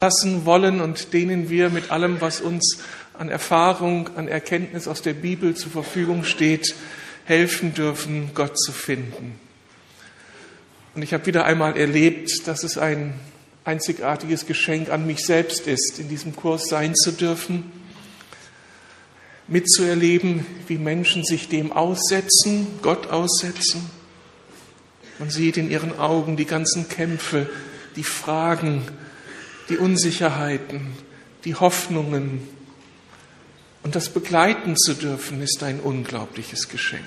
lassen wollen und denen wir mit allem, was uns an Erfahrung, an Erkenntnis aus der Bibel zur Verfügung steht, helfen dürfen, Gott zu finden. Und ich habe wieder einmal erlebt, dass es ein einzigartiges Geschenk an mich selbst ist, in diesem Kurs sein zu dürfen, mitzuerleben, wie Menschen sich dem aussetzen, Gott aussetzen. Man sieht in ihren Augen die ganzen Kämpfe, die Fragen, die Unsicherheiten, die Hoffnungen. Und das begleiten zu dürfen, ist ein unglaubliches Geschenk.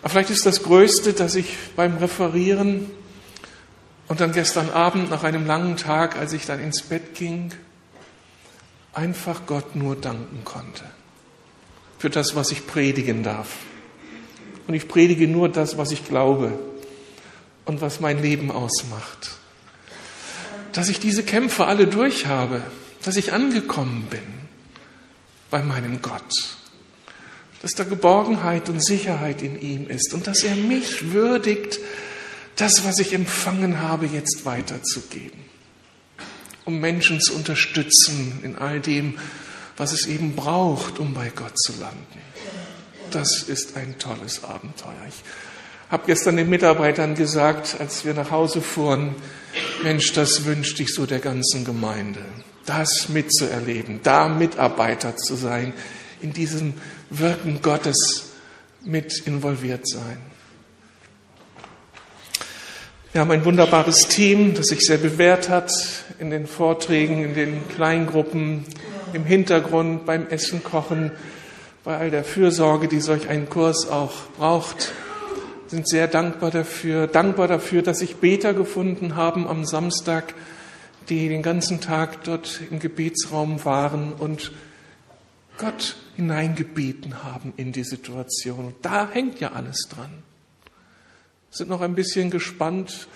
Aber vielleicht ist das Größte, dass ich beim Referieren und dann gestern Abend nach einem langen Tag, als ich dann ins Bett ging, einfach Gott nur danken konnte für das, was ich predigen darf. Und ich predige nur das, was ich glaube und was mein Leben ausmacht dass ich diese Kämpfe alle durch habe, dass ich angekommen bin bei meinem Gott, dass da Geborgenheit und Sicherheit in ihm ist und dass er mich würdigt, das, was ich empfangen habe, jetzt weiterzugeben, um Menschen zu unterstützen in all dem, was es eben braucht, um bei Gott zu landen. Das ist ein tolles Abenteuer. Ich habe gestern den Mitarbeitern gesagt, als wir nach Hause fuhren, Mensch, das wünschte ich so der ganzen Gemeinde, das mitzuerleben, da Mitarbeiter zu sein, in diesem Wirken Gottes mit involviert sein. Wir haben ein wunderbares Team, das sich sehr bewährt hat in den Vorträgen, in den Kleingruppen, im Hintergrund, beim Essen, Kochen, bei all der Fürsorge, die solch ein Kurs auch braucht sind sehr dankbar dafür, dankbar dafür, dass sich Beter gefunden haben am Samstag, die den ganzen Tag dort im Gebetsraum waren und Gott hineingebeten haben in die Situation. Und da hängt ja alles dran. Sind noch ein bisschen gespannt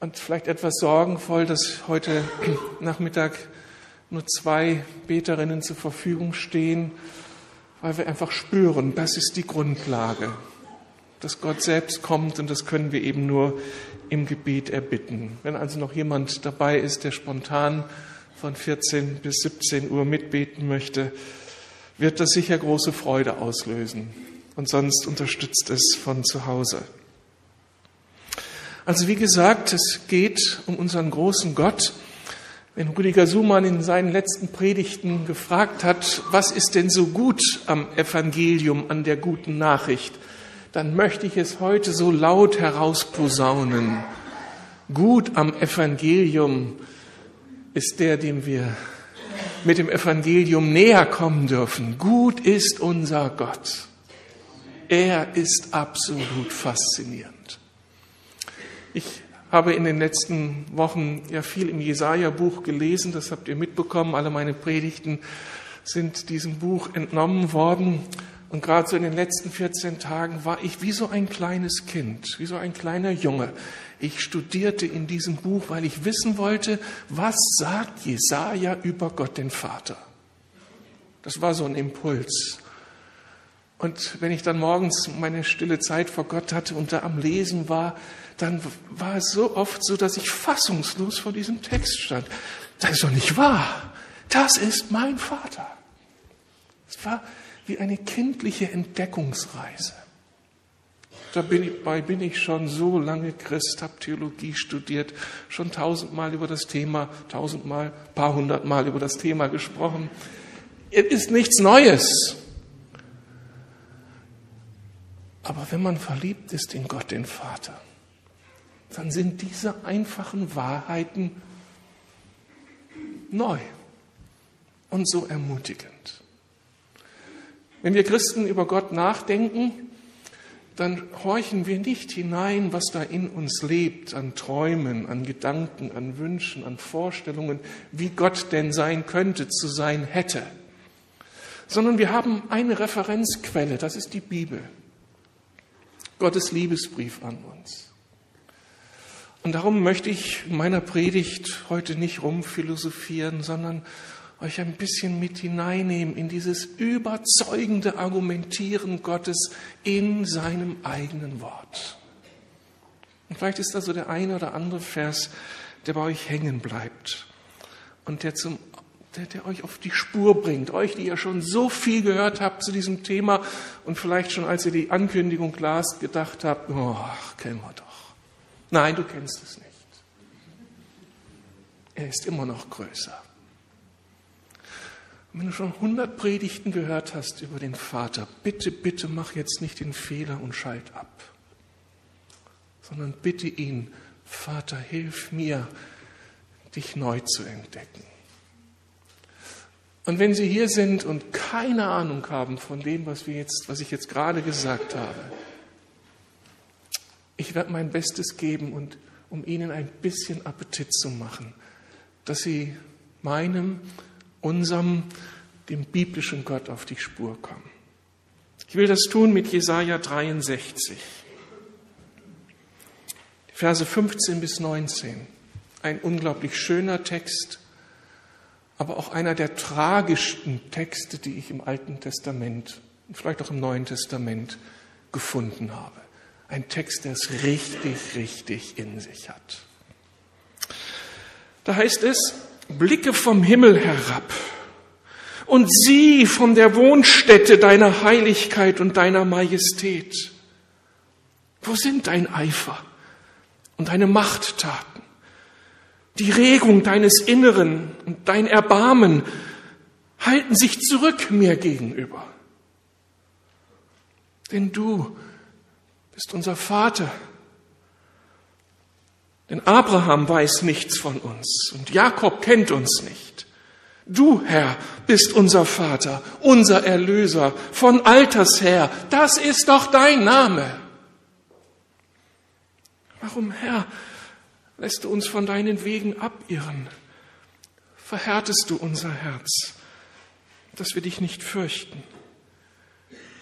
und vielleicht etwas sorgenvoll, dass heute Nachmittag nur zwei Beterinnen zur Verfügung stehen, weil wir einfach spüren, das ist die Grundlage dass Gott selbst kommt und das können wir eben nur im Gebet erbitten. Wenn also noch jemand dabei ist, der spontan von 14 bis 17 Uhr mitbeten möchte, wird das sicher große Freude auslösen. Und sonst unterstützt es von zu Hause. Also wie gesagt, es geht um unseren großen Gott. Wenn Rüdiger Sumann in seinen letzten Predigten gefragt hat, was ist denn so gut am Evangelium, an der guten Nachricht, dann möchte ich es heute so laut herausposaunen. Gut am Evangelium ist der, dem wir mit dem Evangelium näher kommen dürfen. Gut ist unser Gott. Er ist absolut faszinierend. Ich habe in den letzten Wochen ja viel im Jesaja-Buch gelesen, das habt ihr mitbekommen. Alle meine Predigten sind diesem Buch entnommen worden. Und gerade so in den letzten 14 Tagen war ich wie so ein kleines Kind, wie so ein kleiner Junge. Ich studierte in diesem Buch, weil ich wissen wollte, was sagt Jesaja über Gott den Vater. Das war so ein Impuls. Und wenn ich dann morgens meine stille Zeit vor Gott hatte und da am Lesen war, dann war es so oft so, dass ich fassungslos vor diesem Text stand. Das ist doch nicht wahr. Das ist mein Vater. Es war wie eine kindliche Entdeckungsreise. Dabei bin ich schon so lange Christ, habe Theologie studiert, schon tausendmal über das Thema, tausendmal, paar hundertmal über das Thema gesprochen. Es ist nichts Neues. Aber wenn man verliebt ist in Gott, den Vater, dann sind diese einfachen Wahrheiten neu und so ermutigend. Wenn wir Christen über Gott nachdenken, dann horchen wir nicht hinein, was da in uns lebt, an Träumen, an Gedanken, an Wünschen, an Vorstellungen, wie Gott denn sein könnte, zu sein hätte, sondern wir haben eine Referenzquelle, das ist die Bibel, Gottes Liebesbrief an uns. Und darum möchte ich meiner Predigt heute nicht rumphilosophieren, sondern euch ein bisschen mit hineinnehmen in dieses überzeugende Argumentieren Gottes in seinem eigenen Wort. Und vielleicht ist da so der eine oder andere Vers, der bei euch hängen bleibt und der zum der, der euch auf die Spur bringt, euch, die ihr schon so viel gehört habt zu diesem Thema und vielleicht schon, als ihr die Ankündigung las, gedacht habt, oh, kennen wir doch. Nein, du kennst es nicht. Er ist immer noch größer. Und wenn du schon hundert Predigten gehört hast über den Vater, bitte, bitte mach jetzt nicht den Fehler und schalt ab, sondern bitte ihn, Vater, hilf mir, dich neu zu entdecken. Und wenn Sie hier sind und keine Ahnung haben von dem, was, wir jetzt, was ich jetzt gerade gesagt habe, ich werde mein Bestes geben, und, um Ihnen ein bisschen Appetit zu machen, dass Sie meinem, unserem, dem biblischen Gott auf die Spur kommen. Ich will das tun mit Jesaja 63, Verse 15 bis 19. Ein unglaublich schöner Text aber auch einer der tragischsten Texte, die ich im Alten Testament und vielleicht auch im Neuen Testament gefunden habe. Ein Text, der es richtig, richtig in sich hat. Da heißt es, blicke vom Himmel herab und sieh von der Wohnstätte deiner Heiligkeit und deiner Majestät. Wo sind dein Eifer und deine Machttaten? Die Regung deines Inneren und dein Erbarmen halten sich zurück mir gegenüber. Denn du bist unser Vater. Denn Abraham weiß nichts von uns und Jakob kennt uns nicht. Du, Herr, bist unser Vater, unser Erlöser von alters her. Das ist doch dein Name. Warum, Herr, lässt du uns von deinen Wegen abirren? Verhärtest du unser Herz, dass wir dich nicht fürchten?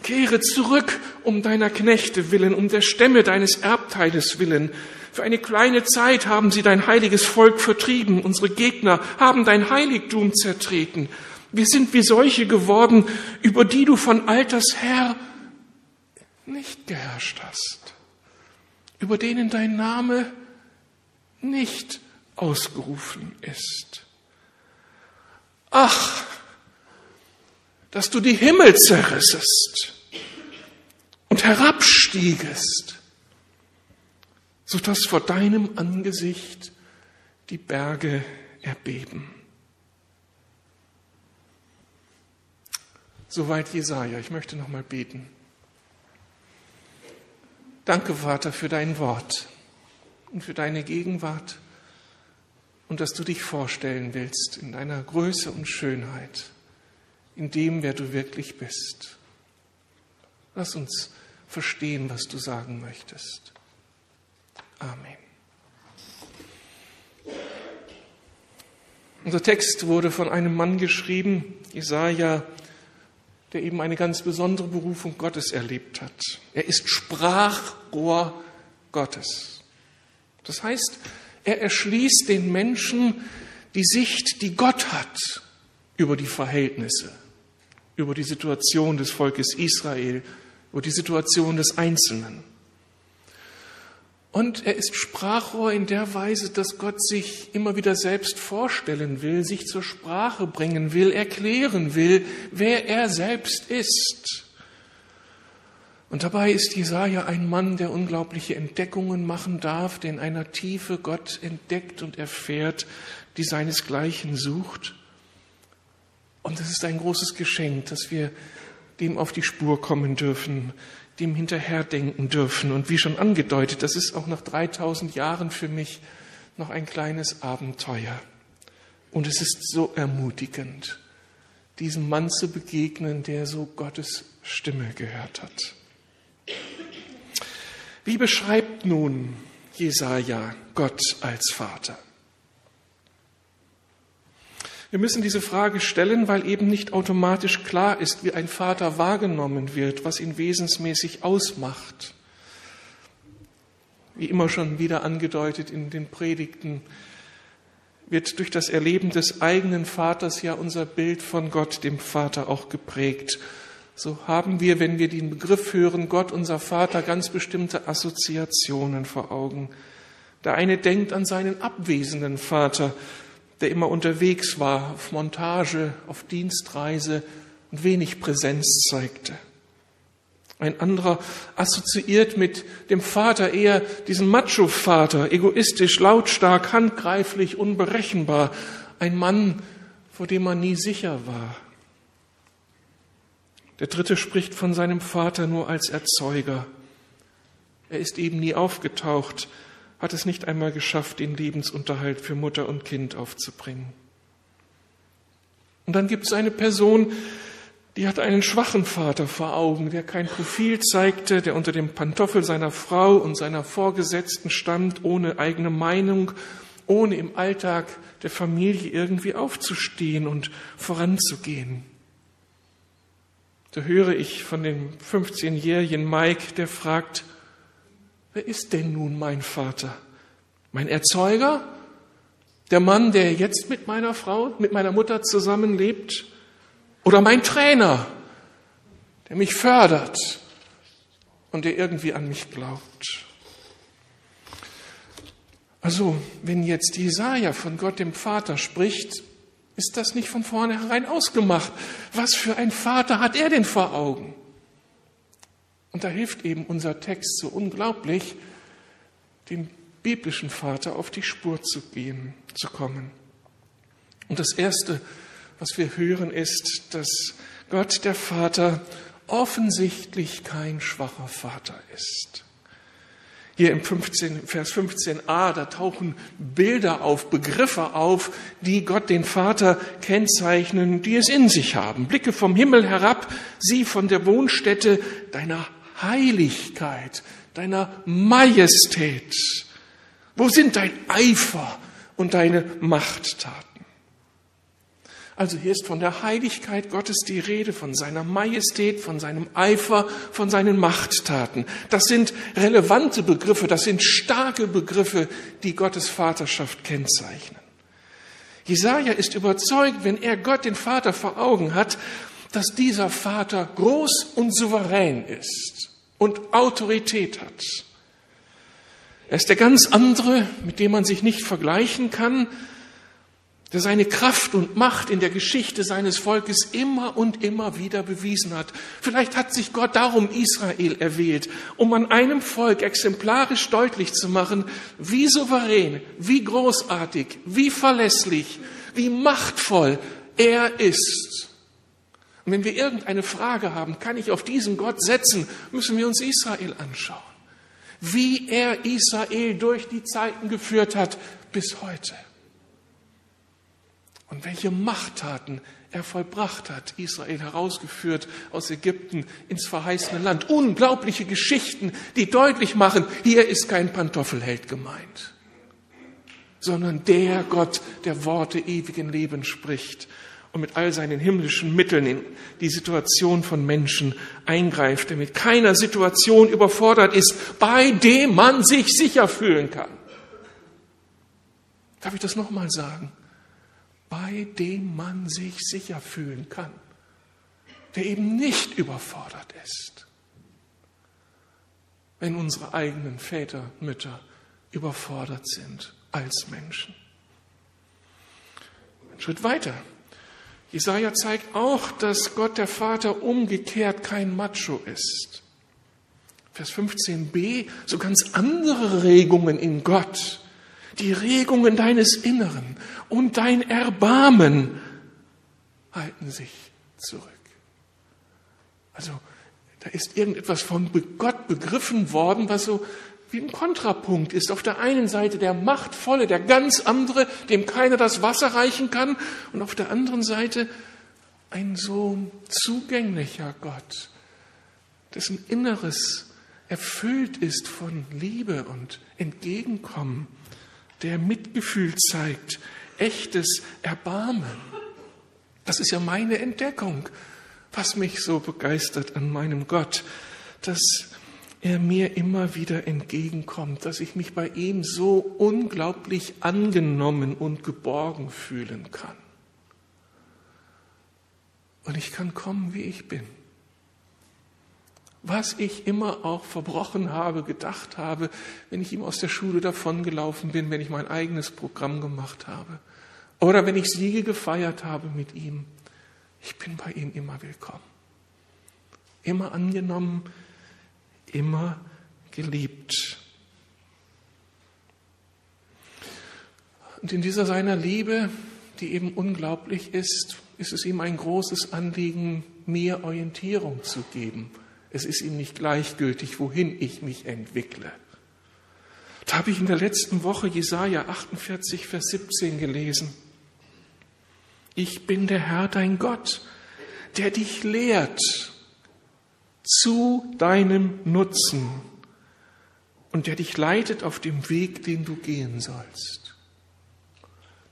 Kehre zurück um deiner Knechte willen, um der Stämme deines Erbteiles willen. Für eine kleine Zeit haben sie dein heiliges Volk vertrieben. Unsere Gegner haben dein Heiligtum zertreten. Wir sind wie solche geworden, über die du von alters her nicht geherrscht hast, über denen dein Name nicht ausgerufen ist. Ach, dass du die Himmel zerrissest und herabstiegest, so dass vor deinem Angesicht die Berge erbeben. Soweit Jesaja. Ich möchte noch mal beten. Danke, Vater, für dein Wort und für deine Gegenwart und dass du dich vorstellen willst in deiner Größe und Schönheit, in dem, wer du wirklich bist. Lass uns verstehen, was du sagen möchtest. Amen. Unser Text wurde von einem Mann geschrieben, Jesaja, der eben eine ganz besondere Berufung Gottes erlebt hat. Er ist Sprachrohr Gottes. Das heißt, er erschließt den Menschen die Sicht, die Gott hat über die Verhältnisse, über die Situation des Volkes Israel, über die Situation des Einzelnen. Und er ist Sprachrohr in der Weise, dass Gott sich immer wieder selbst vorstellen will, sich zur Sprache bringen will, erklären will, wer er selbst ist. Und dabei ist Jesaja ein Mann, der unglaubliche Entdeckungen machen darf, der in einer Tiefe Gott entdeckt und erfährt, die seinesgleichen sucht. Und es ist ein großes Geschenk, dass wir dem auf die Spur kommen dürfen, dem hinterherdenken dürfen. Und wie schon angedeutet, das ist auch nach 3000 Jahren für mich noch ein kleines Abenteuer. Und es ist so ermutigend, diesem Mann zu begegnen, der so Gottes Stimme gehört hat. Wie beschreibt nun Jesaja Gott als Vater? Wir müssen diese Frage stellen, weil eben nicht automatisch klar ist, wie ein Vater wahrgenommen wird, was ihn wesensmäßig ausmacht. Wie immer schon wieder angedeutet in den Predigten, wird durch das Erleben des eigenen Vaters ja unser Bild von Gott, dem Vater, auch geprägt so haben wir, wenn wir den Begriff hören, Gott unser Vater, ganz bestimmte Assoziationen vor Augen. Der eine denkt an seinen abwesenden Vater, der immer unterwegs war, auf Montage, auf Dienstreise und wenig Präsenz zeigte. Ein anderer assoziiert mit dem Vater eher diesen Macho-Vater, egoistisch, lautstark, handgreiflich, unberechenbar. Ein Mann, vor dem man nie sicher war. Der dritte spricht von seinem Vater nur als Erzeuger. Er ist eben nie aufgetaucht, hat es nicht einmal geschafft, den Lebensunterhalt für Mutter und Kind aufzubringen. Und dann gibt es eine Person, die hat einen schwachen Vater vor Augen, der kein Profil zeigte, der unter dem Pantoffel seiner Frau und seiner Vorgesetzten stand, ohne eigene Meinung, ohne im Alltag der Familie irgendwie aufzustehen und voranzugehen. Da höre ich von dem 15-jährigen Mike, der fragt, wer ist denn nun mein Vater? Mein Erzeuger? Der Mann, der jetzt mit meiner Frau, mit meiner Mutter zusammenlebt? Oder mein Trainer, der mich fördert und der irgendwie an mich glaubt? Also, wenn jetzt Jesaja von Gott dem Vater spricht, ist das nicht von vornherein ausgemacht? Was für ein Vater hat er denn vor Augen? Und da hilft eben unser Text so unglaublich, dem biblischen Vater auf die Spur zu gehen, zu kommen. Und das Erste, was wir hören, ist, dass Gott der Vater offensichtlich kein schwacher Vater ist. Hier im 15, Vers 15a, da tauchen Bilder auf, Begriffe auf, die Gott den Vater kennzeichnen, die es in sich haben. Blicke vom Himmel herab, sie von der Wohnstätte deiner Heiligkeit, deiner Majestät. Wo sind dein Eifer und deine Machttaten? Also hier ist von der Heiligkeit Gottes die Rede, von seiner Majestät, von seinem Eifer, von seinen Machttaten. Das sind relevante Begriffe, das sind starke Begriffe, die Gottes Vaterschaft kennzeichnen. Jesaja ist überzeugt, wenn er Gott den Vater vor Augen hat, dass dieser Vater groß und souverän ist und Autorität hat. Er ist der ganz andere, mit dem man sich nicht vergleichen kann, der seine Kraft und Macht in der Geschichte seines Volkes immer und immer wieder bewiesen hat. Vielleicht hat sich Gott darum Israel erwählt, um an einem Volk exemplarisch deutlich zu machen, wie souverän, wie großartig, wie verlässlich, wie machtvoll er ist. Und wenn wir irgendeine Frage haben, kann ich auf diesen Gott setzen, müssen wir uns Israel anschauen. Wie er Israel durch die Zeiten geführt hat bis heute und welche Machttaten er vollbracht hat, Israel herausgeführt aus Ägypten ins verheißene Land. Unglaubliche Geschichten, die deutlich machen, hier ist kein Pantoffelheld gemeint, sondern der Gott, der Worte ewigen Lebens spricht und mit all seinen himmlischen Mitteln in die Situation von Menschen eingreift, der mit keiner Situation überfordert ist, bei dem man sich sicher fühlen kann. Darf ich das nochmal sagen? bei dem man sich sicher fühlen kann, der eben nicht überfordert ist. Wenn unsere eigenen Väter, Mütter überfordert sind als Menschen. Ein Schritt weiter. Jesaja zeigt auch, dass Gott der Vater umgekehrt kein Macho ist. Vers 15b, so ganz andere Regungen in Gott die Regungen deines Inneren und dein Erbarmen halten sich zurück. Also da ist irgendetwas von Gott begriffen worden, was so wie ein Kontrapunkt ist. Auf der einen Seite der Machtvolle, der ganz andere, dem keiner das Wasser reichen kann, und auf der anderen Seite ein so zugänglicher Gott, dessen Inneres erfüllt ist von Liebe und Entgegenkommen der Mitgefühl zeigt, echtes Erbarmen. Das ist ja meine Entdeckung, was mich so begeistert an meinem Gott, dass er mir immer wieder entgegenkommt, dass ich mich bei ihm so unglaublich angenommen und geborgen fühlen kann. Und ich kann kommen, wie ich bin, was ich immer auch verbrochen habe, gedacht habe, wenn ich ihm aus der Schule davongelaufen bin, wenn ich mein eigenes Programm gemacht habe oder wenn ich Siege gefeiert habe mit ihm. Ich bin bei ihm immer willkommen, immer angenommen, immer geliebt. Und in dieser seiner Liebe, die eben unglaublich ist, ist es ihm ein großes Anliegen, mir Orientierung zu geben es ist ihm nicht gleichgültig, wohin ich mich entwickle. Da habe ich in der letzten Woche Jesaja 48, Vers 17 gelesen. Ich bin der Herr, dein Gott, der dich lehrt zu deinem Nutzen und der dich leitet auf dem Weg, den du gehen sollst.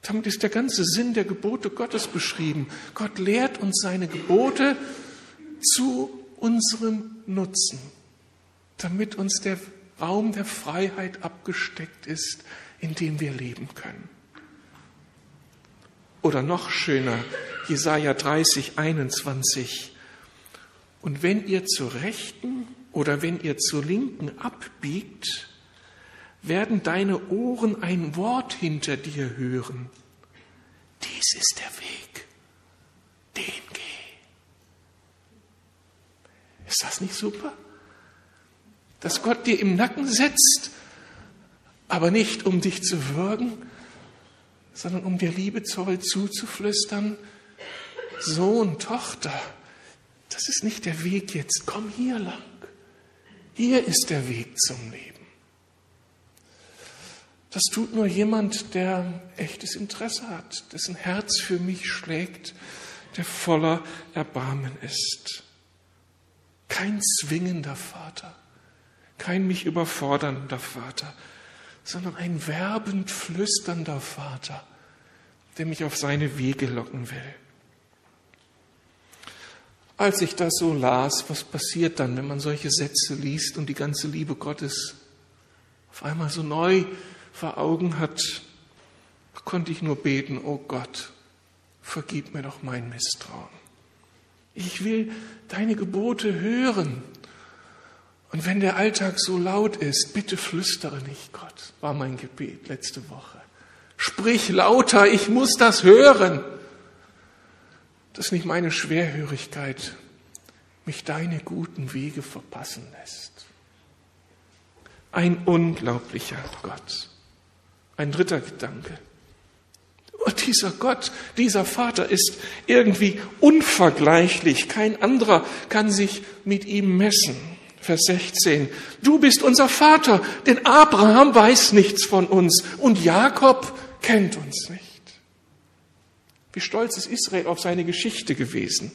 Damit ist der ganze Sinn der Gebote Gottes beschrieben. Gott lehrt uns seine Gebote zu unserem Nutzen, damit uns der Raum der Freiheit abgesteckt ist, in dem wir leben können. Oder noch schöner, Jesaja 30, 21. Und wenn ihr zur Rechten oder wenn ihr zur Linken abbiegt, werden deine Ohren ein Wort hinter dir hören. Dies ist der Weg, den Ist das nicht super? Dass Gott dir im Nacken setzt, aber nicht um dich zu würgen, sondern um dir liebevoll zuzuflüstern, Sohn, Tochter, das ist nicht der Weg jetzt, komm hier lang. Hier ist der Weg zum Leben. Das tut nur jemand, der echtes Interesse hat, dessen Herz für mich schlägt, der voller Erbarmen ist. Kein zwingender Vater, kein mich überfordernder Vater, sondern ein werbend flüsternder Vater, der mich auf seine Wege locken will. Als ich das so las, was passiert dann, wenn man solche Sätze liest und die ganze Liebe Gottes auf einmal so neu vor Augen hat, konnte ich nur beten, oh Gott, vergib mir doch mein Misstrauen. Ich will deine Gebote hören. Und wenn der Alltag so laut ist, bitte flüstere nicht, Gott, war mein Gebet letzte Woche. Sprich lauter, ich muss das hören. Dass nicht meine Schwerhörigkeit mich deine guten Wege verpassen lässt. Ein unglaublicher Gott. Ein dritter Gedanke. Und dieser Gott, dieser Vater ist irgendwie unvergleichlich. Kein anderer kann sich mit ihm messen. Vers 16. Du bist unser Vater, denn Abraham weiß nichts von uns und Jakob kennt uns nicht. Wie stolz ist Israel auf seine Geschichte gewesen,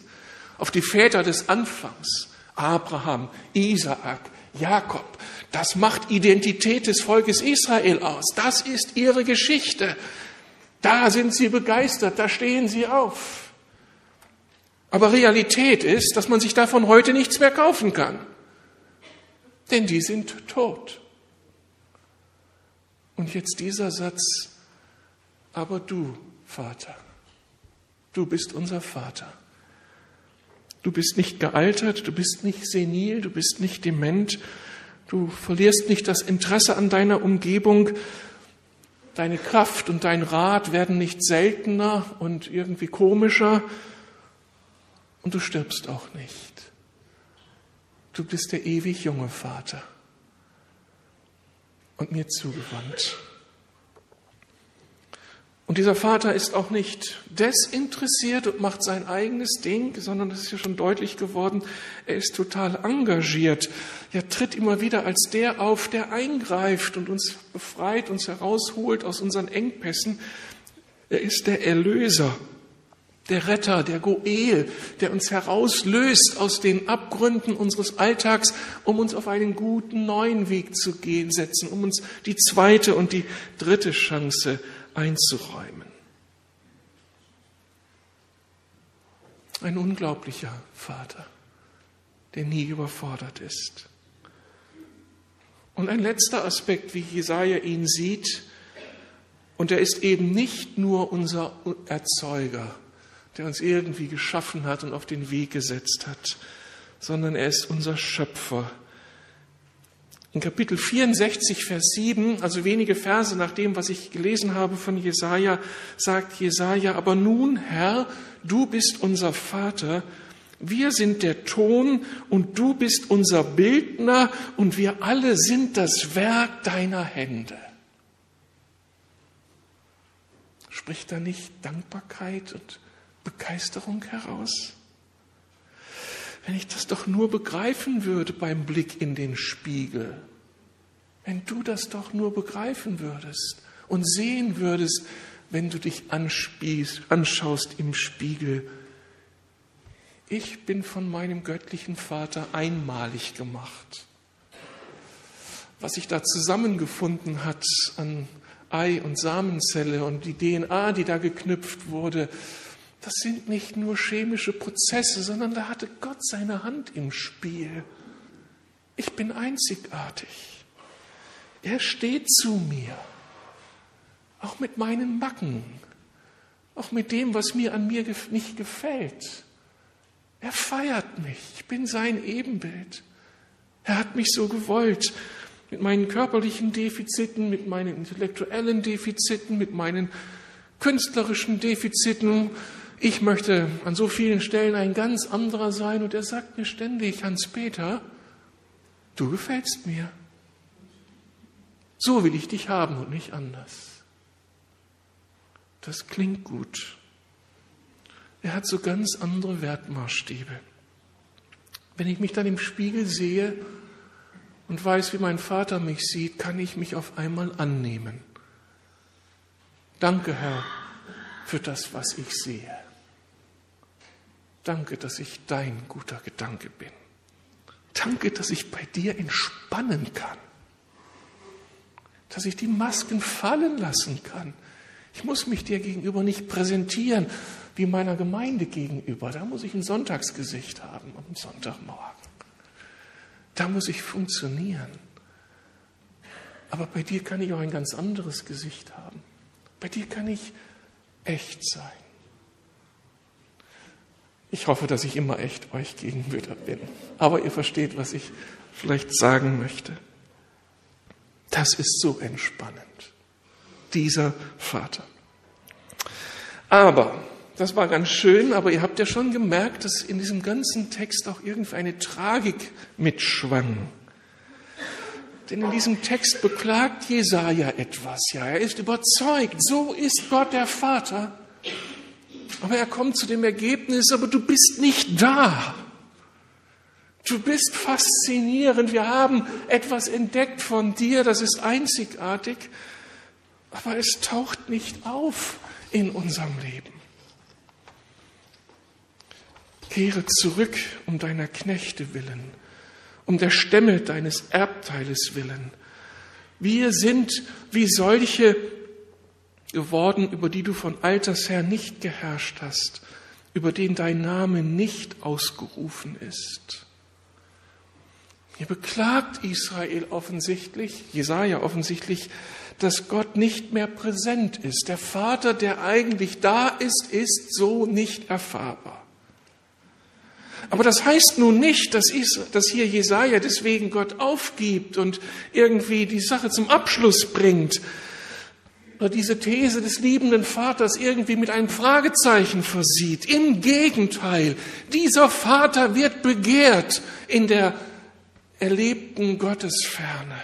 auf die Väter des Anfangs. Abraham, Isaak, Jakob. Das macht Identität des Volkes Israel aus. Das ist ihre Geschichte. Da sind sie begeistert, da stehen sie auf. Aber Realität ist, dass man sich davon heute nichts mehr kaufen kann. Denn die sind tot. Und jetzt dieser Satz, aber du, Vater, du bist unser Vater. Du bist nicht gealtert, du bist nicht senil, du bist nicht dement, du verlierst nicht das Interesse an deiner Umgebung, Deine Kraft und dein Rat werden nicht seltener und irgendwie komischer und du stirbst auch nicht. Du bist der ewig junge Vater und mir zugewandt. Und dieser Vater ist auch nicht desinteressiert und macht sein eigenes Ding, sondern das ist ja schon deutlich geworden, er ist total engagiert. Er tritt immer wieder als der auf, der eingreift und uns befreit, uns herausholt aus unseren Engpässen. Er ist der Erlöser, der Retter, der Goel, der uns herauslöst aus den Abgründen unseres Alltags, um uns auf einen guten neuen Weg zu gehen, setzen, um uns die zweite und die dritte Chance einzuräumen. Ein unglaublicher Vater, der nie überfordert ist. Und ein letzter Aspekt, wie Jesaja ihn sieht, und er ist eben nicht nur unser Erzeuger, der uns irgendwie geschaffen hat und auf den Weg gesetzt hat, sondern er ist unser Schöpfer. In Kapitel 64, Vers 7, also wenige Verse nach dem, was ich gelesen habe von Jesaja, sagt Jesaja, aber nun, Herr, du bist unser Vater, wir sind der Ton und du bist unser Bildner und wir alle sind das Werk deiner Hände. Spricht da nicht Dankbarkeit und Begeisterung heraus? Wenn ich das doch nur begreifen würde beim Blick in den Spiegel, wenn du das doch nur begreifen würdest und sehen würdest, wenn du dich anschaust im Spiegel. Ich bin von meinem göttlichen Vater einmalig gemacht. Was sich da zusammengefunden hat an Ei- und Samenzelle und die DNA, die da geknüpft wurde, das sind nicht nur chemische Prozesse, sondern da hatte Gott seine Hand im Spiel. Ich bin einzigartig. Er steht zu mir, auch mit meinen Macken, auch mit dem, was mir an mir nicht gefällt. Er feiert mich, ich bin sein Ebenbild. Er hat mich so gewollt, mit meinen körperlichen Defiziten, mit meinen intellektuellen Defiziten, mit meinen künstlerischen Defiziten, ich möchte an so vielen Stellen ein ganz anderer sein und er sagt mir ständig, Hans-Peter, du gefällst mir. So will ich dich haben und nicht anders. Das klingt gut. Er hat so ganz andere Wertmaßstäbe. Wenn ich mich dann im Spiegel sehe und weiß, wie mein Vater mich sieht, kann ich mich auf einmal annehmen. Danke, Herr, für das, was ich sehe. Danke, dass ich dein guter Gedanke bin. Danke, dass ich bei dir entspannen kann. Dass ich die Masken fallen lassen kann. Ich muss mich dir gegenüber nicht präsentieren wie meiner Gemeinde gegenüber. Da muss ich ein Sonntagsgesicht haben am Sonntagmorgen. Da muss ich funktionieren. Aber bei dir kann ich auch ein ganz anderes Gesicht haben. Bei dir kann ich echt sein. Ich hoffe, dass ich immer echt euch gegenüber bin. Aber ihr versteht, was ich vielleicht sagen möchte. Das ist so entspannend. Dieser Vater. Aber, das war ganz schön, aber ihr habt ja schon gemerkt, dass in diesem ganzen Text auch irgendwie eine Tragik mitschwang. Denn in diesem Text beklagt Jesaja etwas. Ja, er ist überzeugt, so ist Gott der Vater. Aber er kommt zu dem Ergebnis, aber du bist nicht da. Du bist faszinierend. Wir haben etwas entdeckt von dir, das ist einzigartig, aber es taucht nicht auf in unserem Leben. Kehre zurück um deiner Knechte willen, um der Stämme deines Erbteiles willen. Wir sind wie solche geworden, über die du von alters her nicht geherrscht hast, über den dein Name nicht ausgerufen ist. Hier beklagt Israel offensichtlich, Jesaja offensichtlich, dass Gott nicht mehr präsent ist. Der Vater, der eigentlich da ist, ist so nicht erfahrbar. Aber das heißt nun nicht, dass, hier Jesaja deswegen Gott aufgibt und irgendwie die Sache zum Abschluss bringt, diese These des liebenden Vaters irgendwie mit einem Fragezeichen versieht. Im Gegenteil, dieser Vater wird begehrt in der erlebten Gottesferne.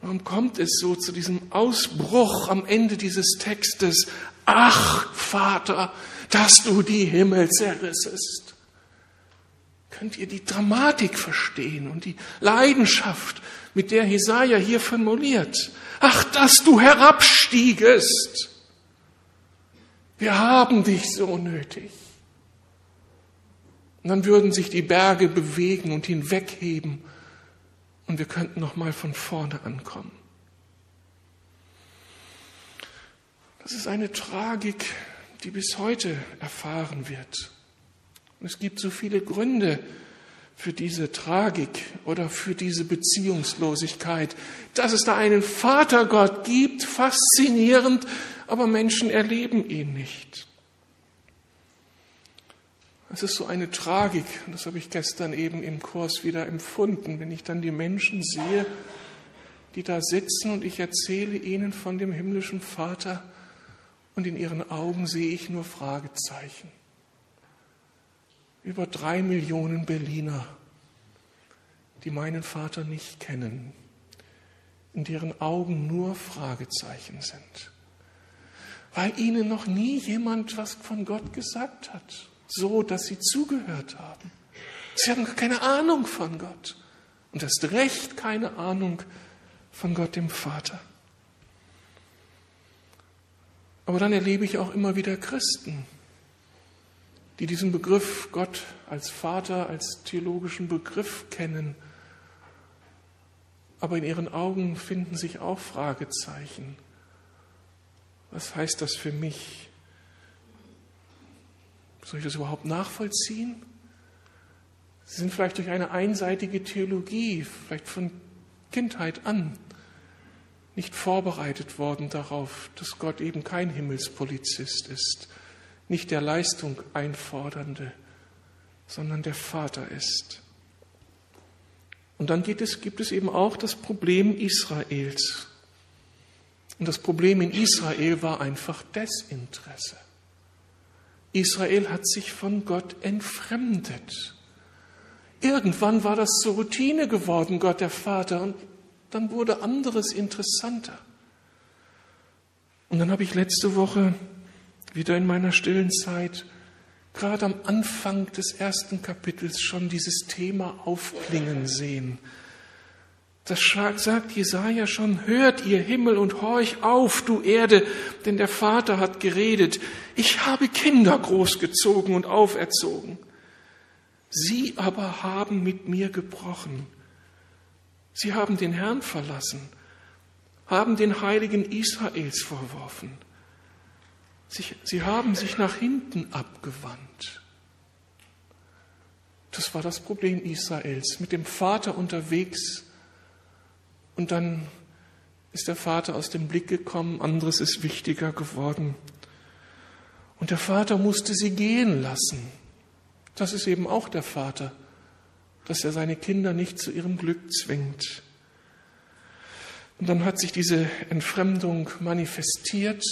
Warum kommt es so zu diesem Ausbruch am Ende dieses Textes? Ach, Vater, dass du die Himmel zerrissest. Könnt ihr die Dramatik verstehen und die Leidenschaft, mit der Jesaja hier formuliert? Ach, dass du herabstiegest. Wir haben dich so nötig. Und dann würden sich die Berge bewegen und hinwegheben und wir könnten noch mal von vorne ankommen. Das ist eine Tragik, die bis heute erfahren wird. Und es gibt so viele Gründe, für diese Tragik oder für diese Beziehungslosigkeit, dass es da einen Vatergott gibt, faszinierend, aber Menschen erleben ihn nicht. Es ist so eine Tragik, und das habe ich gestern eben im Kurs wieder empfunden, wenn ich dann die Menschen sehe, die da sitzen und ich erzähle ihnen von dem himmlischen Vater und in ihren Augen sehe ich nur Fragezeichen. Über drei Millionen Berliner, die meinen Vater nicht kennen, in deren Augen nur Fragezeichen sind, weil ihnen noch nie jemand was von Gott gesagt hat so, dass sie zugehört haben. Sie haben keine Ahnung von Gott und erst recht keine Ahnung von Gott dem Vater. Aber dann erlebe ich auch immer wieder Christen, die diesen Begriff Gott als Vater, als theologischen Begriff kennen, aber in ihren Augen finden sich auch Fragezeichen. Was heißt das für mich? Soll ich das überhaupt nachvollziehen? Sie sind vielleicht durch eine einseitige Theologie, vielleicht von Kindheit an, nicht vorbereitet worden darauf, dass Gott eben kein Himmelspolizist ist, nicht der Leistung einfordernde, sondern der Vater ist. Und dann es, gibt es eben auch das Problem Israels. Und das Problem in Israel war einfach Desinteresse. Israel hat sich von Gott entfremdet. Irgendwann war das zur Routine geworden, Gott der Vater, und dann wurde anderes interessanter. Und dann habe ich letzte Woche wieder in meiner stillen Zeit gerade am Anfang des ersten Kapitels schon dieses Thema aufklingen sehen. Das sagt Jesaja schon, hört ihr Himmel und horch auf, du Erde, denn der Vater hat geredet. Ich habe Kinder großgezogen und auferzogen. Sie aber haben mit mir gebrochen. Sie haben den Herrn verlassen, haben den Heiligen Israels verworfen. Sie, sie haben sich nach hinten abgewandt. Das war das Problem Israels, mit dem Vater unterwegs und dann ist der Vater aus dem Blick gekommen, anderes ist wichtiger geworden. Und der Vater musste sie gehen lassen. Das ist eben auch der Vater, dass er seine Kinder nicht zu ihrem Glück zwingt. Und dann hat sich diese Entfremdung manifestiert.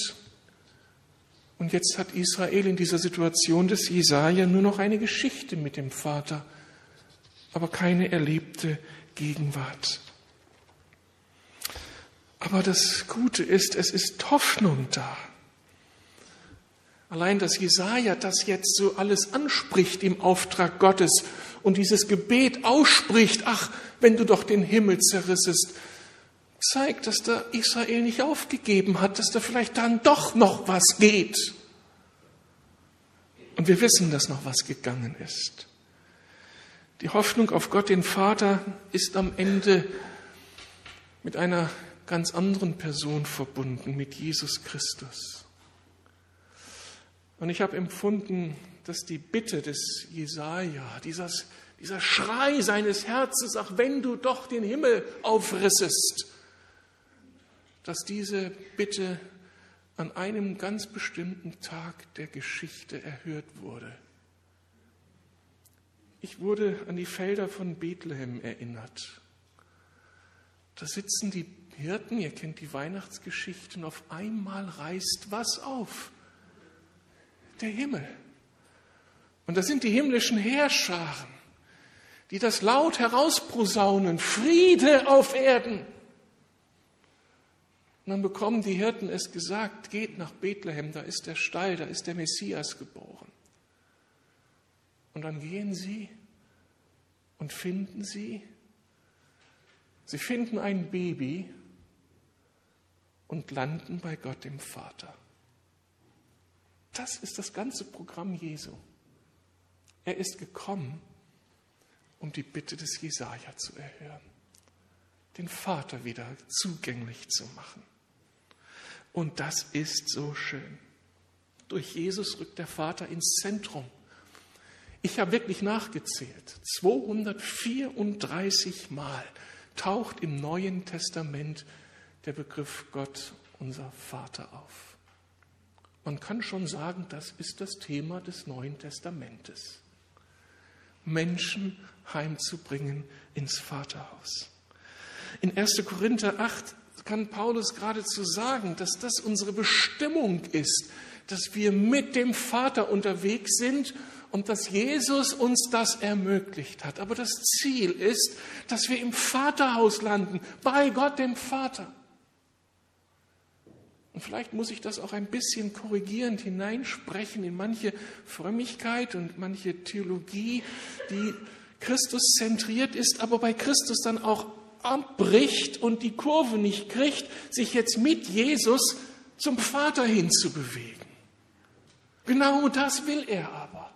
Und jetzt hat Israel in dieser Situation des Jesaja nur noch eine Geschichte mit dem Vater, aber keine erlebte Gegenwart. Aber das Gute ist, es ist Hoffnung da. Allein, dass Jesaja das jetzt so alles anspricht im Auftrag Gottes und dieses Gebet ausspricht, ach, wenn du doch den Himmel zerrissest, zeigt, dass da Israel nicht aufgegeben hat, dass da vielleicht dann doch noch was geht. Und wir wissen, dass noch was gegangen ist. Die Hoffnung auf Gott, den Vater, ist am Ende mit einer ganz anderen Person verbunden, mit Jesus Christus. Und ich habe empfunden, dass die Bitte des Jesaja, dieses, dieser Schrei seines Herzens, ach, wenn du doch den Himmel aufrissest, dass diese Bitte an einem ganz bestimmten Tag der Geschichte erhört wurde. Ich wurde an die Felder von Bethlehem erinnert. Da sitzen die Hirten, ihr kennt die Weihnachtsgeschichten, auf einmal reißt was auf? Der Himmel. Und das sind die himmlischen Heerscharen, die das laut herausprosaunen, Friede auf Erden. Und dann bekommen die Hirten es gesagt, geht nach Bethlehem, da ist der Stall, da ist der Messias geboren. Und dann gehen sie und finden sie, sie finden ein Baby, und landen bei Gott dem Vater. Das ist das ganze Programm Jesu. Er ist gekommen, um die Bitte des Jesaja zu erhören, den Vater wieder zugänglich zu machen. Und das ist so schön. Durch Jesus rückt der Vater ins Zentrum. Ich habe wirklich nachgezählt. 234 Mal taucht im Neuen Testament der Begriff Gott, unser Vater, auf. Man kann schon sagen, das ist das Thema des Neuen Testamentes. Menschen heimzubringen ins Vaterhaus. In 1. Korinther 8 kann Paulus geradezu sagen, dass das unsere Bestimmung ist, dass wir mit dem Vater unterwegs sind und dass Jesus uns das ermöglicht hat. Aber das Ziel ist, dass wir im Vaterhaus landen, bei Gott dem Vater. Und vielleicht muss ich das auch ein bisschen korrigierend hineinsprechen in manche Frömmigkeit und manche Theologie, die Christus zentriert ist, aber bei Christus dann auch abbricht und die Kurve nicht kriegt, sich jetzt mit Jesus zum Vater hinzubewegen. Genau das will er aber.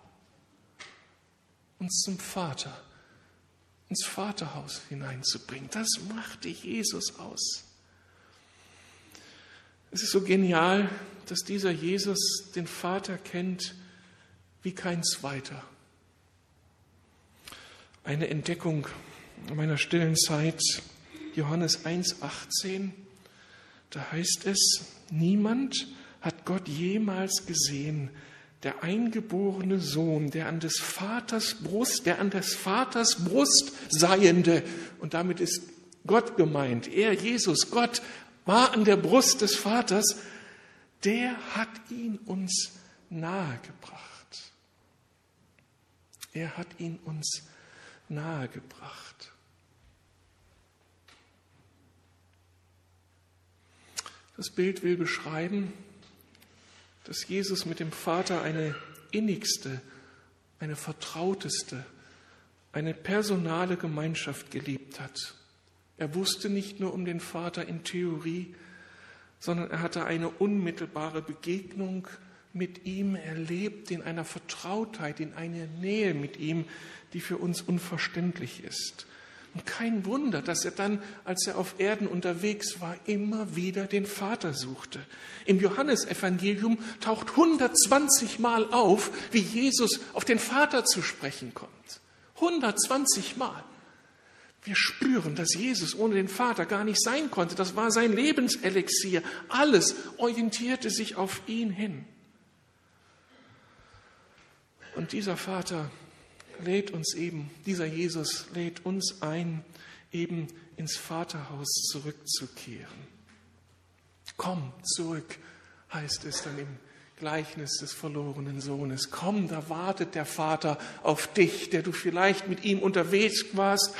Uns zum Vater, ins Vaterhaus hineinzubringen. Das machte Jesus aus. Es ist so genial, dass dieser Jesus den Vater kennt wie kein zweiter. Eine Entdeckung meiner stillen Zeit, Johannes 1,18, da heißt es, niemand hat Gott jemals gesehen, der eingeborene Sohn, der an des Vaters Brust, der an des Vaters Brust seiende, und damit ist Gott gemeint, er, Jesus, Gott, war an der Brust des Vaters, der hat ihn uns nahegebracht. Er hat ihn uns nahegebracht. Das Bild will beschreiben, dass Jesus mit dem Vater eine innigste, eine vertrauteste, eine personale Gemeinschaft gelebt hat. Er wusste nicht nur um den Vater in Theorie, sondern er hatte eine unmittelbare Begegnung mit ihm. Er lebt in einer Vertrautheit, in einer Nähe mit ihm, die für uns unverständlich ist. Und kein Wunder, dass er dann, als er auf Erden unterwegs war, immer wieder den Vater suchte. Im Johannesevangelium taucht 120 Mal auf, wie Jesus auf den Vater zu sprechen kommt. 120 Mal. Wir spüren, dass Jesus ohne den Vater gar nicht sein konnte. Das war sein Lebenselixier. Alles orientierte sich auf ihn hin. Und dieser Vater lädt uns eben, dieser Jesus lädt uns ein, eben ins Vaterhaus zurückzukehren. Komm zurück, heißt es dann im Gleichnis des verlorenen Sohnes. Komm, da wartet der Vater auf dich, der du vielleicht mit ihm unterwegs warst,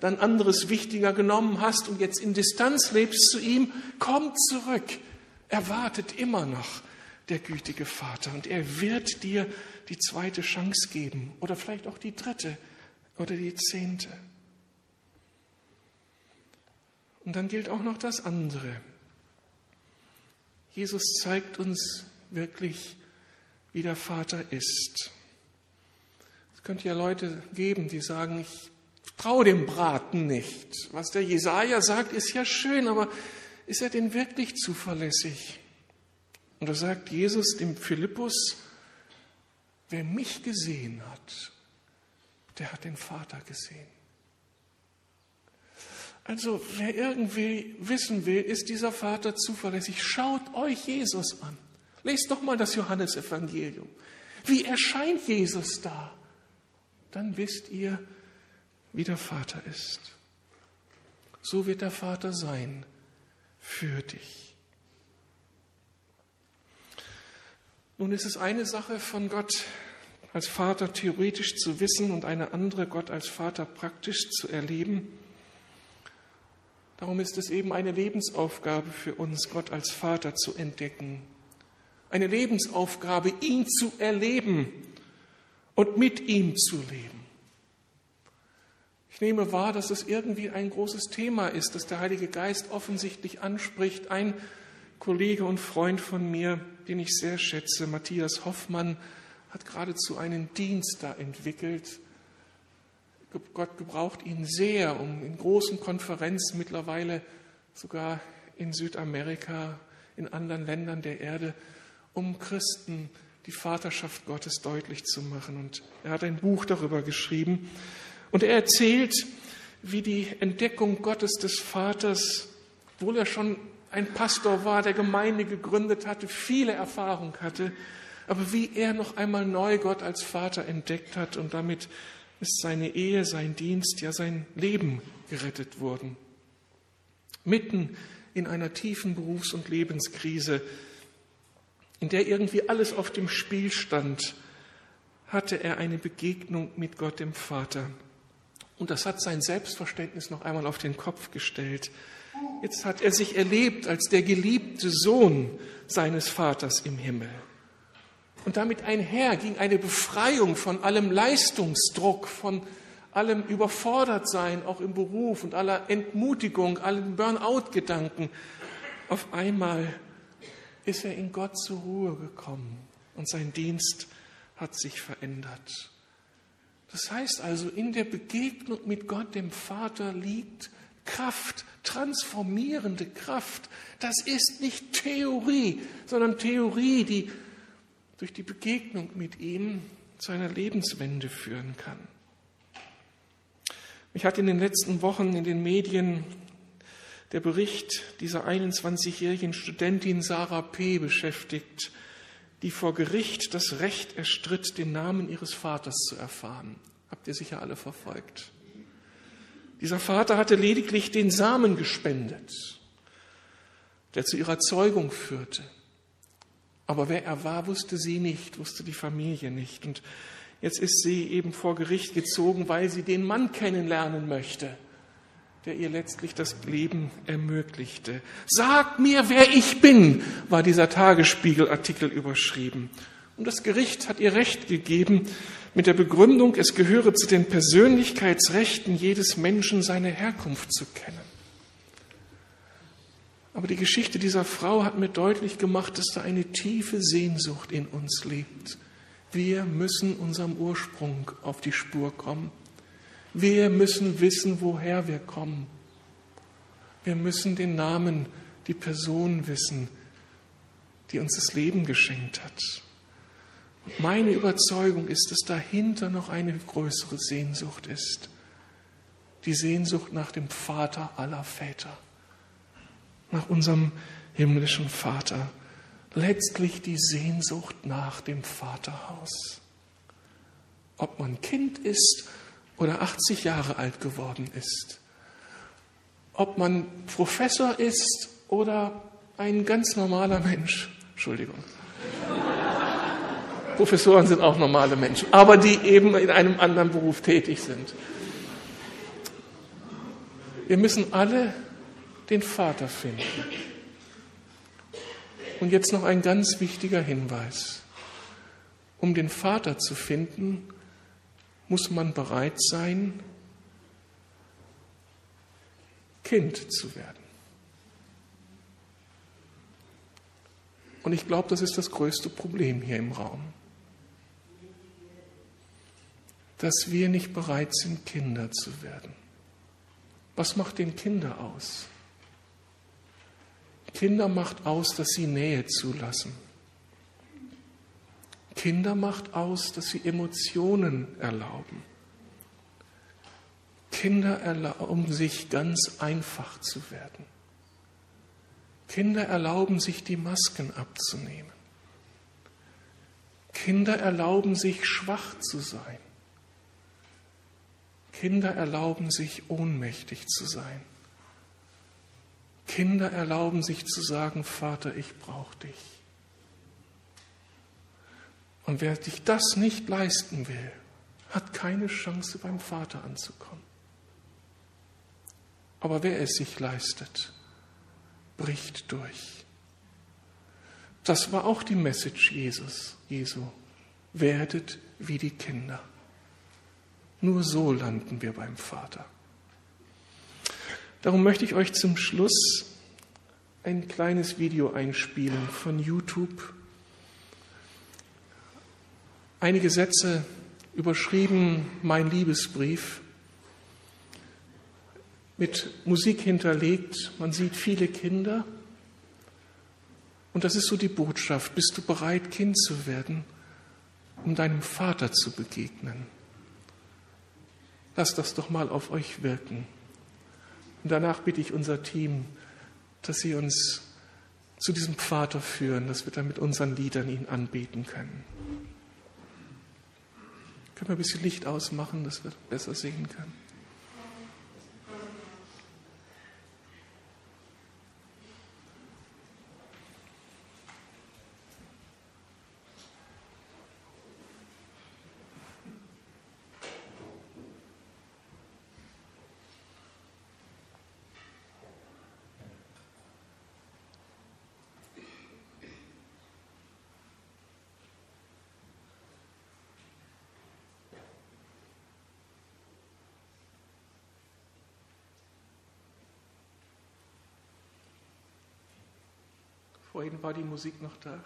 dann anderes wichtiger genommen hast und jetzt in Distanz lebst zu ihm. Komm zurück. Er wartet immer noch, der gütige Vater. Und er wird dir die zweite Chance geben oder vielleicht auch die dritte oder die zehnte. Und dann gilt auch noch das andere. Jesus zeigt uns wirklich, wie der Vater ist. Es könnte ja Leute geben, die sagen, ich traue dem Braten nicht. Was der Jesaja sagt, ist ja schön, aber ist er denn wirklich zuverlässig? Und da sagt Jesus dem Philippus, Wer mich gesehen hat, der hat den Vater gesehen. Also wer irgendwie wissen will, ist dieser Vater zuverlässig, schaut euch Jesus an. Lest doch mal das Johannesevangelium. Wie erscheint Jesus da? Dann wisst ihr, wie der Vater ist. So wird der Vater sein für dich. Nun ist es eine Sache von Gott als Vater theoretisch zu wissen und eine andere Gott als Vater praktisch zu erleben. Darum ist es eben eine Lebensaufgabe für uns, Gott als Vater zu entdecken. Eine Lebensaufgabe, ihn zu erleben und mit ihm zu leben. Ich nehme wahr, dass es irgendwie ein großes Thema ist, das der Heilige Geist offensichtlich anspricht. Ein Kollege und Freund von mir, den ich sehr schätze, Matthias Hoffmann, hat geradezu einen Dienst da entwickelt. Gott gebraucht ihn sehr, um in großen Konferenzen mittlerweile sogar in Südamerika, in anderen Ländern der Erde, um Christen die Vaterschaft Gottes deutlich zu machen. Und er hat ein Buch darüber geschrieben. Und er erzählt, wie die Entdeckung Gottes des Vaters, obwohl er schon ein Pastor war, der Gemeinde gegründet hatte, viele Erfahrung hatte, aber wie er noch einmal neu Gott als Vater entdeckt hat und damit ist seine Ehe, sein Dienst, ja sein Leben gerettet worden. Mitten in einer tiefen Berufs- und Lebenskrise, in der irgendwie alles auf dem Spiel stand, hatte er eine Begegnung mit Gott dem Vater. Und das hat sein Selbstverständnis noch einmal auf den Kopf gestellt. Jetzt hat er sich erlebt als der geliebte Sohn seines Vaters im Himmel. Und damit einher ging eine Befreiung von allem Leistungsdruck, von allem Überfordertsein, auch im Beruf und aller Entmutigung, allem Burnout-Gedanken. Auf einmal ist er in Gott zur Ruhe gekommen und sein Dienst hat sich verändert. Das heißt also, in der Begegnung mit Gott, dem Vater, liegt Kraft, transformierende Kraft. Das ist nicht Theorie, sondern Theorie, die durch die Begegnung mit ihm zu einer Lebenswende führen kann. Mich hat in den letzten Wochen in den Medien der Bericht dieser 21-jährigen Studentin Sarah P. beschäftigt, die vor Gericht das Recht erstritt, den Namen ihres Vaters zu erfahren. Habt ihr sicher alle verfolgt. Dieser Vater hatte lediglich den Samen gespendet, der zu ihrer Zeugung führte. Aber wer er war, wusste sie nicht, wusste die Familie nicht. Und jetzt ist sie eben vor Gericht gezogen, weil sie den Mann kennenlernen möchte, der ihr letztlich das Leben ermöglichte. Sag mir, wer ich bin, war dieser Tagesspiegelartikel überschrieben. Und das Gericht hat ihr Recht gegeben mit der Begründung, es gehöre zu den Persönlichkeitsrechten jedes Menschen, seine Herkunft zu kennen. Aber die Geschichte dieser Frau hat mir deutlich gemacht, dass da eine tiefe Sehnsucht in uns lebt. Wir müssen unserem Ursprung auf die Spur kommen. Wir müssen wissen, woher wir kommen. Wir müssen den Namen, die Person wissen, die uns das Leben geschenkt hat. Meine Überzeugung ist, dass dahinter noch eine größere Sehnsucht ist. Die Sehnsucht nach dem Vater aller Väter nach unserem himmlischen Vater. Letztlich die Sehnsucht nach dem Vaterhaus. Ob man Kind ist oder 80 Jahre alt geworden ist. Ob man Professor ist oder ein ganz normaler Mensch. Entschuldigung. Professoren sind auch normale Menschen, aber die eben in einem anderen Beruf tätig sind. Wir müssen alle den Vater finden. Und jetzt noch ein ganz wichtiger Hinweis. Um den Vater zu finden, muss man bereit sein, Kind zu werden. Und ich glaube, das ist das größte Problem hier im Raum. Dass wir nicht bereit sind, Kinder zu werden. Was macht den Kinder aus? Kinder macht aus, dass sie Nähe zulassen. Kinder macht aus, dass sie Emotionen erlauben. Kinder erlauben sich ganz einfach zu werden. Kinder erlauben sich die Masken abzunehmen. Kinder erlauben sich schwach zu sein. Kinder erlauben sich ohnmächtig zu sein. Kinder erlauben sich zu sagen, Vater, ich brauche dich. Und wer sich das nicht leisten will, hat keine Chance beim Vater anzukommen. Aber wer es sich leistet, bricht durch. Das war auch die Message Jesus, Jesu. Werdet wie die Kinder. Nur so landen wir beim Vater. Darum möchte ich euch zum Schluss ein kleines Video einspielen von YouTube. Einige Sätze überschrieben Mein Liebesbrief mit Musik hinterlegt. Man sieht viele Kinder. Und das ist so die Botschaft. Bist du bereit, Kind zu werden, um deinem Vater zu begegnen? Lass das doch mal auf euch wirken. Und danach bitte ich unser Team, dass sie uns zu diesem Vater führen, dass wir dann mit unseren Liedern ihn anbeten können. Können wir ein bisschen Licht ausmachen, dass wir besser sehen können? Vorhin war die Musik noch da.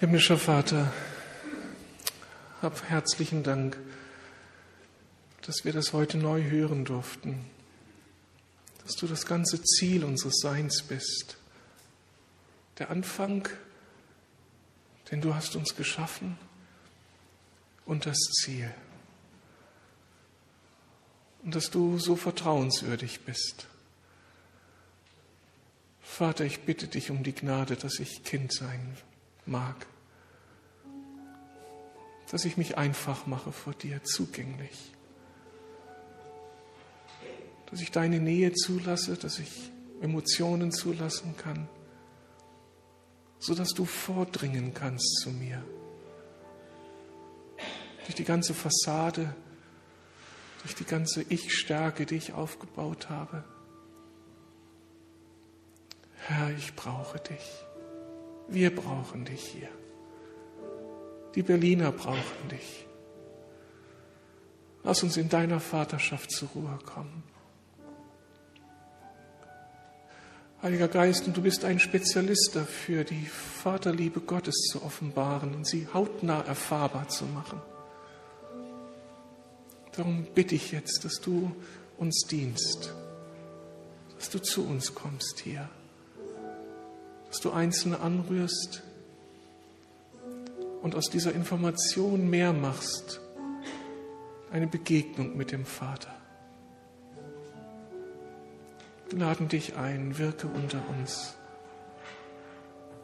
Himmlischer Vater, hab herzlichen Dank, dass wir das heute neu hören durften, dass du das ganze Ziel unseres Seins bist, der Anfang, den du hast uns geschaffen und das Ziel. Und dass du so vertrauenswürdig bist. Vater, ich bitte dich um die Gnade, dass ich Kind sein mag. Dass ich mich einfach mache vor dir, zugänglich. Dass ich deine Nähe zulasse, dass ich Emotionen zulassen kann, sodass du vordringen kannst zu mir. Durch die ganze Fassade, durch die ganze Ich-Stärke, die ich aufgebaut habe. Herr, ich brauche dich. Wir brauchen dich hier. Die Berliner brauchen dich. Lass uns in deiner Vaterschaft zur Ruhe kommen. Heiliger Geist, und du bist ein Spezialist dafür, die Vaterliebe Gottes zu offenbaren und sie hautnah erfahrbar zu machen. Darum bitte ich jetzt, dass du uns dienst, dass du zu uns kommst hier dass du Einzelne anrührst und aus dieser Information mehr machst, eine Begegnung mit dem Vater. Wir laden dich ein, wirke unter uns.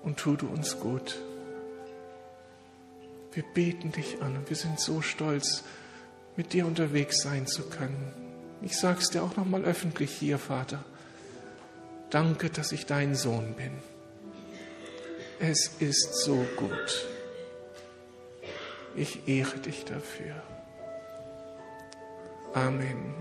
und tu du uns gut. Wir beten dich an und wir sind so stolz, mit dir unterwegs sein zu können. Ich sag's dir auch nochmal öffentlich hier, Vater. Danke, dass ich dein Sohn bin. Es ist so gut. Ich ehre dich dafür. Amen.